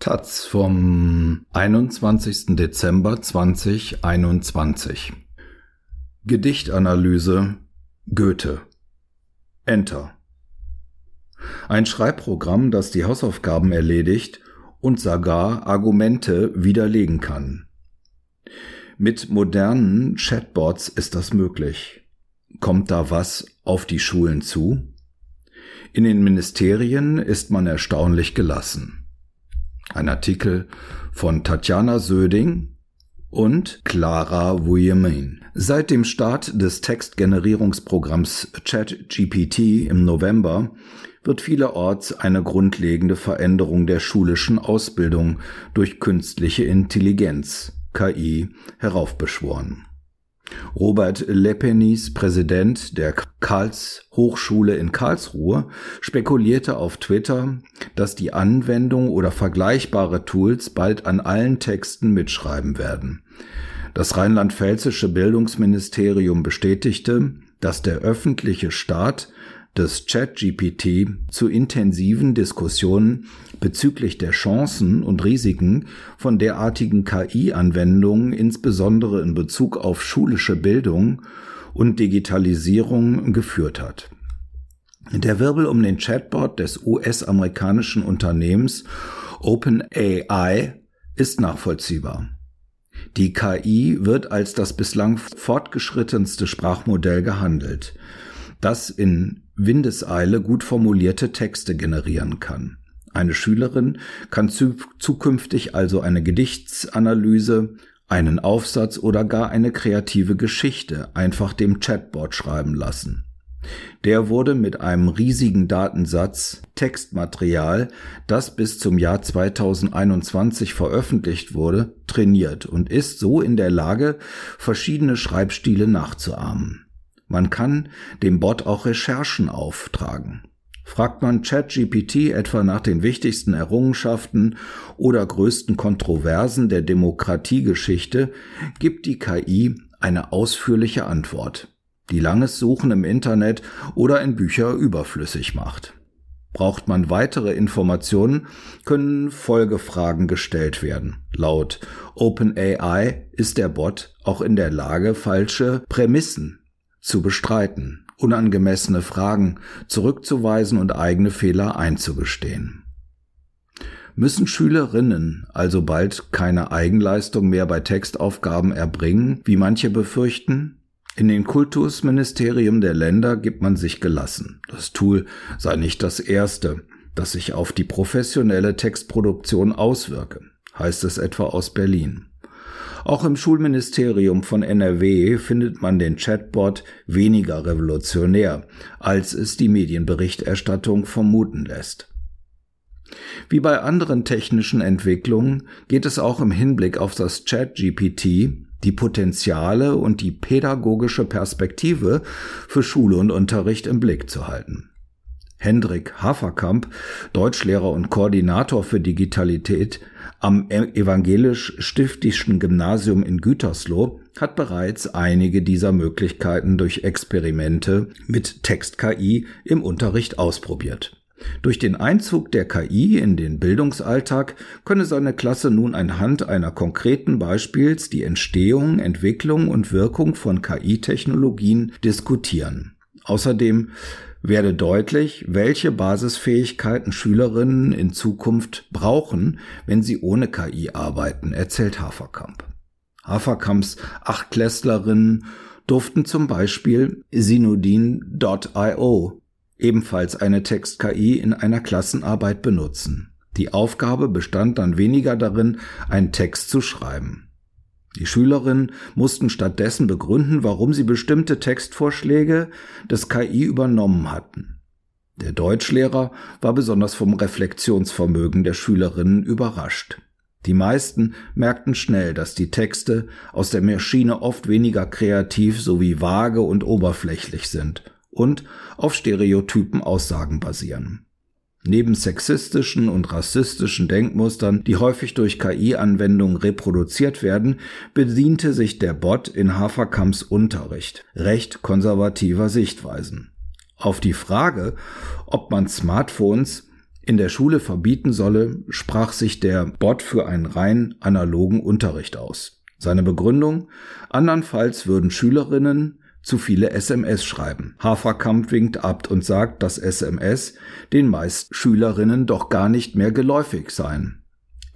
Taz vom 21. Dezember 2021 Gedichtanalyse Goethe Enter Ein Schreibprogramm, das die Hausaufgaben erledigt und sogar Argumente widerlegen kann. Mit modernen Chatbots ist das möglich. Kommt da was auf die Schulen zu? In den Ministerien ist man erstaunlich gelassen. Ein Artikel von Tatjana Söding und Clara Wuyemin. Seit dem Start des Textgenerierungsprogramms ChatGPT im November wird vielerorts eine grundlegende Veränderung der schulischen Ausbildung durch künstliche Intelligenz KI heraufbeschworen. Robert Lepenis, Präsident der Karls Hochschule in Karlsruhe, spekulierte auf Twitter, dass die Anwendung oder vergleichbare Tools bald an allen Texten mitschreiben werden. Das rheinland-pfälzische Bildungsministerium bestätigte, dass der öffentliche Staat des ChatGPT zu intensiven Diskussionen bezüglich der Chancen und Risiken von derartigen KI-Anwendungen, insbesondere in Bezug auf schulische Bildung und Digitalisierung, geführt hat. Der Wirbel um den Chatbot des US-amerikanischen Unternehmens OpenAI ist nachvollziehbar. Die KI wird als das bislang fortgeschrittenste Sprachmodell gehandelt das in Windeseile gut formulierte Texte generieren kann. Eine Schülerin kann zukünftig also eine Gedichtsanalyse, einen Aufsatz oder gar eine kreative Geschichte einfach dem Chatbot schreiben lassen. Der wurde mit einem riesigen Datensatz Textmaterial, das bis zum Jahr 2021 veröffentlicht wurde, trainiert und ist so in der Lage, verschiedene Schreibstile nachzuahmen. Man kann dem Bot auch Recherchen auftragen. Fragt man ChatGPT etwa nach den wichtigsten Errungenschaften oder größten Kontroversen der Demokratiegeschichte, gibt die KI eine ausführliche Antwort, die langes Suchen im Internet oder in Bücher überflüssig macht. Braucht man weitere Informationen, können Folgefragen gestellt werden. Laut OpenAI ist der Bot auch in der Lage, falsche Prämissen zu bestreiten, unangemessene Fragen zurückzuweisen und eigene Fehler einzugestehen. Müssen Schülerinnen also bald keine Eigenleistung mehr bei Textaufgaben erbringen, wie manche befürchten? In den Kultusministerien der Länder gibt man sich gelassen. Das Tool sei nicht das erste, das sich auf die professionelle Textproduktion auswirke, heißt es etwa aus Berlin. Auch im Schulministerium von NRW findet man den Chatbot weniger revolutionär, als es die Medienberichterstattung vermuten lässt. Wie bei anderen technischen Entwicklungen geht es auch im Hinblick auf das ChatGPT die Potenziale und die pädagogische Perspektive für Schule und Unterricht im Blick zu halten. Hendrik Haferkamp, Deutschlehrer und Koordinator für Digitalität am evangelisch-stiftischen Gymnasium in Gütersloh, hat bereits einige dieser Möglichkeiten durch Experimente mit Text-KI im Unterricht ausprobiert. Durch den Einzug der KI in den Bildungsalltag könne seine Klasse nun anhand einer konkreten Beispiels die Entstehung, Entwicklung und Wirkung von KI-Technologien diskutieren. Außerdem werde deutlich, welche Basisfähigkeiten Schülerinnen in Zukunft brauchen, wenn sie ohne KI arbeiten, erzählt Haferkamp. Haferkamps Achtklässlerinnen durften zum Beispiel Synodin.io, ebenfalls eine Text-KI, in einer Klassenarbeit benutzen. Die Aufgabe bestand dann weniger darin, einen Text zu schreiben. Die Schülerinnen mussten stattdessen begründen, warum sie bestimmte Textvorschläge des KI übernommen hatten. Der Deutschlehrer war besonders vom Reflexionsvermögen der Schülerinnen überrascht. Die meisten merkten schnell, dass die Texte aus der Maschine oft weniger kreativ sowie vage und oberflächlich sind und auf stereotypen Aussagen basieren. Neben sexistischen und rassistischen Denkmustern, die häufig durch KI-Anwendungen reproduziert werden, bediente sich der Bot in Haferkamps Unterricht recht konservativer Sichtweisen. Auf die Frage, ob man Smartphones in der Schule verbieten solle, sprach sich der Bot für einen rein analogen Unterricht aus. Seine Begründung? Andernfalls würden Schülerinnen zu viele SMS schreiben. Haferkamp winkt ab und sagt, dass SMS den meisten Schülerinnen doch gar nicht mehr geläufig seien.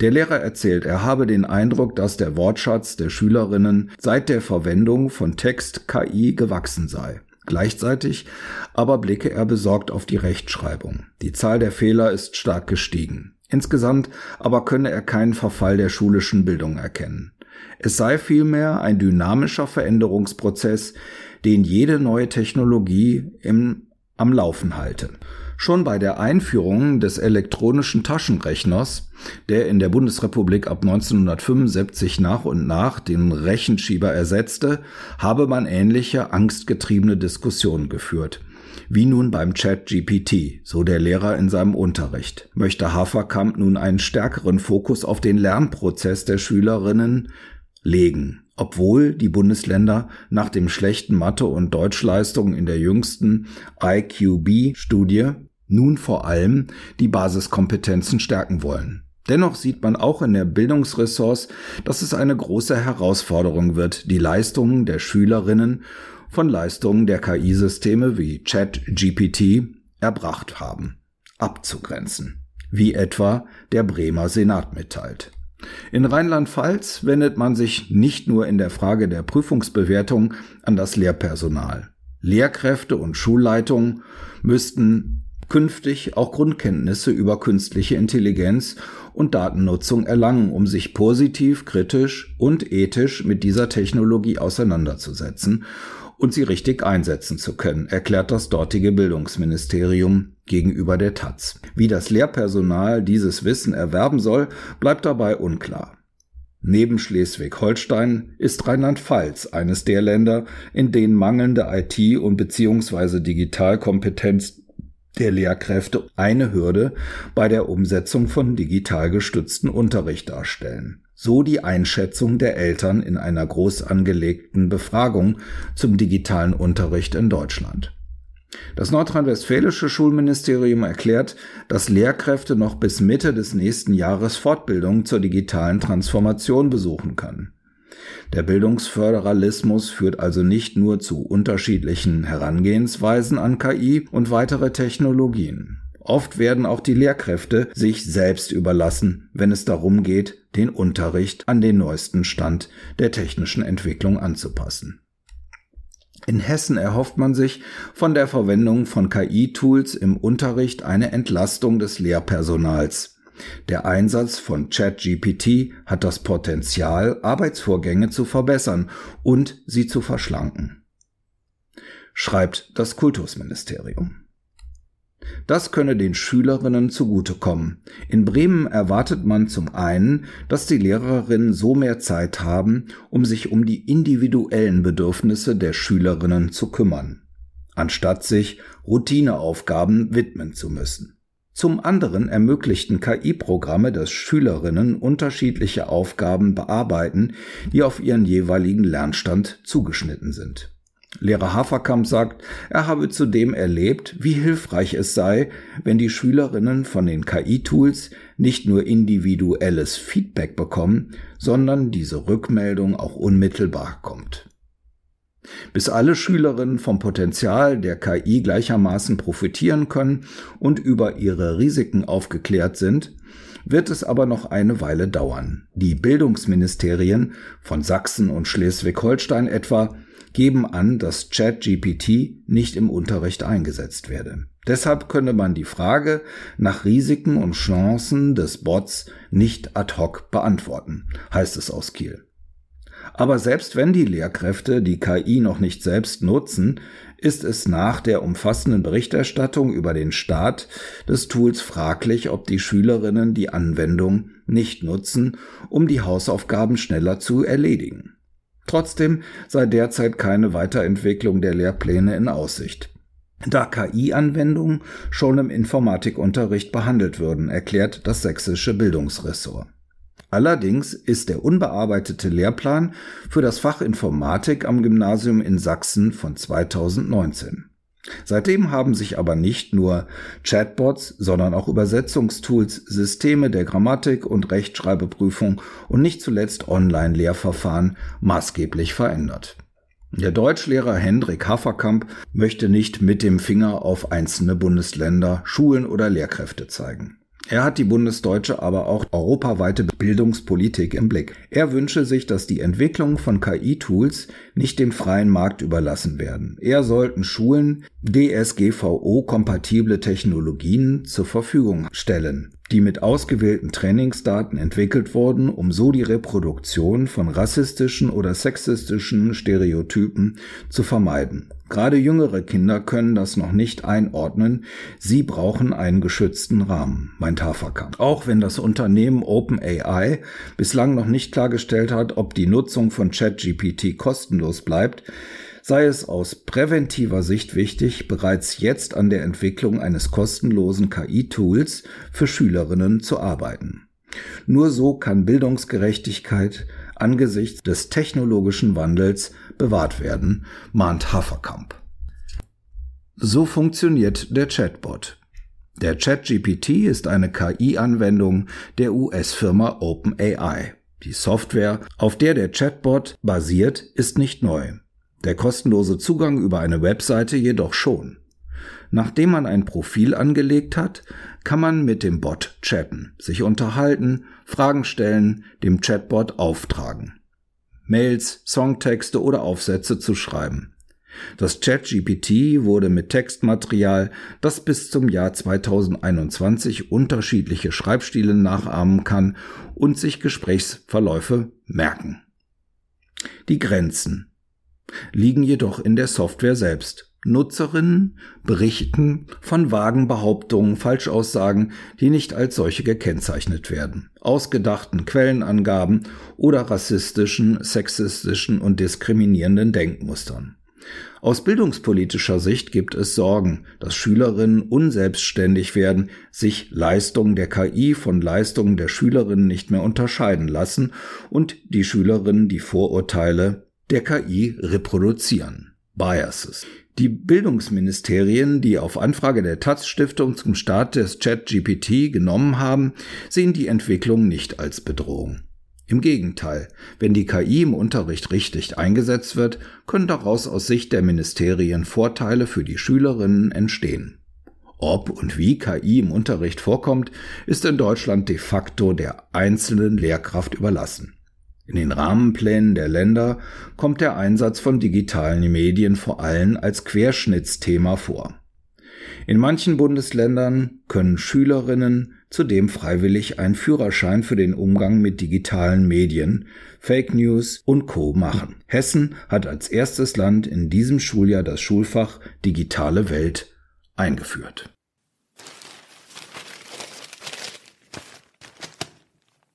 Der Lehrer erzählt, er habe den Eindruck, dass der Wortschatz der Schülerinnen seit der Verwendung von Text-KI gewachsen sei. Gleichzeitig aber blicke er besorgt auf die Rechtschreibung. Die Zahl der Fehler ist stark gestiegen. Insgesamt aber könne er keinen Verfall der schulischen Bildung erkennen. Es sei vielmehr ein dynamischer Veränderungsprozess, den jede neue Technologie im, am Laufen halte. Schon bei der Einführung des elektronischen Taschenrechners, der in der Bundesrepublik ab 1975 nach und nach den Rechenschieber ersetzte, habe man ähnliche angstgetriebene Diskussionen geführt. Wie nun beim Chat GPT, so der Lehrer in seinem Unterricht. Möchte Haferkamp nun einen stärkeren Fokus auf den Lernprozess der Schülerinnen legen obwohl die Bundesländer nach dem schlechten Mathe- und Deutschleistungen in der jüngsten IQB-Studie nun vor allem die Basiskompetenzen stärken wollen. Dennoch sieht man auch in der Bildungsressource, dass es eine große Herausforderung wird, die Leistungen der Schülerinnen von Leistungen der KI-Systeme wie ChatGPT erbracht haben, abzugrenzen, wie etwa der Bremer Senat mitteilt. In Rheinland-Pfalz wendet man sich nicht nur in der Frage der Prüfungsbewertung an das Lehrpersonal. Lehrkräfte und Schulleitungen müssten künftig auch Grundkenntnisse über künstliche Intelligenz und Datennutzung erlangen, um sich positiv, kritisch und ethisch mit dieser Technologie auseinanderzusetzen und sie richtig einsetzen zu können, erklärt das dortige Bildungsministerium gegenüber der Taz. Wie das Lehrpersonal dieses Wissen erwerben soll, bleibt dabei unklar. Neben Schleswig-Holstein ist Rheinland-Pfalz eines der Länder, in denen mangelnde IT- und beziehungsweise Digitalkompetenz der Lehrkräfte eine Hürde bei der Umsetzung von digital gestützten Unterricht darstellen. So die Einschätzung der Eltern in einer groß angelegten Befragung zum digitalen Unterricht in Deutschland. Das nordrhein-westfälische Schulministerium erklärt, dass Lehrkräfte noch bis Mitte des nächsten Jahres Fortbildung zur digitalen Transformation besuchen können. Der Bildungsföderalismus führt also nicht nur zu unterschiedlichen Herangehensweisen an KI und weitere Technologien. Oft werden auch die Lehrkräfte sich selbst überlassen, wenn es darum geht, den Unterricht an den neuesten Stand der technischen Entwicklung anzupassen. In Hessen erhofft man sich von der Verwendung von KI-Tools im Unterricht eine Entlastung des Lehrpersonals. Der Einsatz von ChatGPT hat das Potenzial, Arbeitsvorgänge zu verbessern und sie zu verschlanken, schreibt das Kultusministerium. Das könne den Schülerinnen zugutekommen. In Bremen erwartet man zum einen, dass die Lehrerinnen so mehr Zeit haben, um sich um die individuellen Bedürfnisse der Schülerinnen zu kümmern, anstatt sich Routineaufgaben widmen zu müssen. Zum anderen ermöglichten KI-Programme, dass Schülerinnen unterschiedliche Aufgaben bearbeiten, die auf ihren jeweiligen Lernstand zugeschnitten sind. Lehrer Haferkamp sagt, er habe zudem erlebt, wie hilfreich es sei, wenn die Schülerinnen von den KI-Tools nicht nur individuelles Feedback bekommen, sondern diese Rückmeldung auch unmittelbar kommt. Bis alle Schülerinnen vom Potenzial der KI gleichermaßen profitieren können und über ihre Risiken aufgeklärt sind, wird es aber noch eine Weile dauern. Die Bildungsministerien von Sachsen und Schleswig-Holstein etwa geben an, dass ChatGPT nicht im Unterricht eingesetzt werde. Deshalb könne man die Frage nach Risiken und Chancen des Bots nicht ad hoc beantworten, heißt es aus Kiel. Aber selbst wenn die Lehrkräfte die KI noch nicht selbst nutzen, ist es nach der umfassenden Berichterstattung über den Start des Tools fraglich, ob die Schülerinnen die Anwendung nicht nutzen, um die Hausaufgaben schneller zu erledigen. Trotzdem sei derzeit keine Weiterentwicklung der Lehrpläne in Aussicht. Da KI-Anwendungen schon im Informatikunterricht behandelt würden, erklärt das sächsische Bildungsressort. Allerdings ist der unbearbeitete Lehrplan für das Fach Informatik am Gymnasium in Sachsen von 2019. Seitdem haben sich aber nicht nur Chatbots, sondern auch Übersetzungstools, Systeme der Grammatik und Rechtschreibeprüfung und nicht zuletzt Online-Lehrverfahren maßgeblich verändert. Der Deutschlehrer Hendrik Haferkamp möchte nicht mit dem Finger auf einzelne Bundesländer, Schulen oder Lehrkräfte zeigen. Er hat die bundesdeutsche, aber auch europaweite Bildungspolitik im Blick. Er wünsche sich, dass die Entwicklung von KI-Tools nicht dem freien Markt überlassen werden. Er sollten Schulen DSGVO-kompatible Technologien zur Verfügung stellen die mit ausgewählten Trainingsdaten entwickelt wurden, um so die Reproduktion von rassistischen oder sexistischen Stereotypen zu vermeiden. Gerade jüngere Kinder können das noch nicht einordnen. Sie brauchen einen geschützten Rahmen, meint Haferkamp. Auch wenn das Unternehmen OpenAI bislang noch nicht klargestellt hat, ob die Nutzung von ChatGPT kostenlos bleibt, sei es aus präventiver Sicht wichtig, bereits jetzt an der Entwicklung eines kostenlosen KI-Tools für Schülerinnen zu arbeiten. Nur so kann Bildungsgerechtigkeit angesichts des technologischen Wandels bewahrt werden, mahnt Haferkamp. So funktioniert der Chatbot. Der ChatGPT ist eine KI-Anwendung der US-Firma OpenAI. Die Software, auf der der Chatbot basiert, ist nicht neu der kostenlose Zugang über eine Webseite jedoch schon. Nachdem man ein Profil angelegt hat, kann man mit dem Bot chatten, sich unterhalten, Fragen stellen, dem Chatbot auftragen. Mails, Songtexte oder Aufsätze zu schreiben. Das ChatGPT wurde mit Textmaterial, das bis zum Jahr 2021 unterschiedliche Schreibstile nachahmen kann und sich Gesprächsverläufe merken. Die Grenzen liegen jedoch in der Software selbst. Nutzerinnen berichten von vagen Behauptungen, Falschaussagen, die nicht als solche gekennzeichnet werden, ausgedachten Quellenangaben oder rassistischen, sexistischen und diskriminierenden Denkmustern. Aus bildungspolitischer Sicht gibt es Sorgen, dass Schülerinnen unselbstständig werden, sich Leistungen der KI von Leistungen der Schülerinnen nicht mehr unterscheiden lassen und die Schülerinnen die Vorurteile der KI reproduzieren. Biases. Die Bildungsministerien, die auf Anfrage der Taz Stiftung zum Start des ChatGPT genommen haben, sehen die Entwicklung nicht als Bedrohung. Im Gegenteil, wenn die KI im Unterricht richtig eingesetzt wird, können daraus aus Sicht der Ministerien Vorteile für die Schülerinnen entstehen. Ob und wie KI im Unterricht vorkommt, ist in Deutschland de facto der einzelnen Lehrkraft überlassen. In den Rahmenplänen der Länder kommt der Einsatz von digitalen Medien vor allem als Querschnittsthema vor. In manchen Bundesländern können Schülerinnen zudem freiwillig einen Führerschein für den Umgang mit digitalen Medien, Fake News und Co machen. Hessen hat als erstes Land in diesem Schuljahr das Schulfach Digitale Welt eingeführt.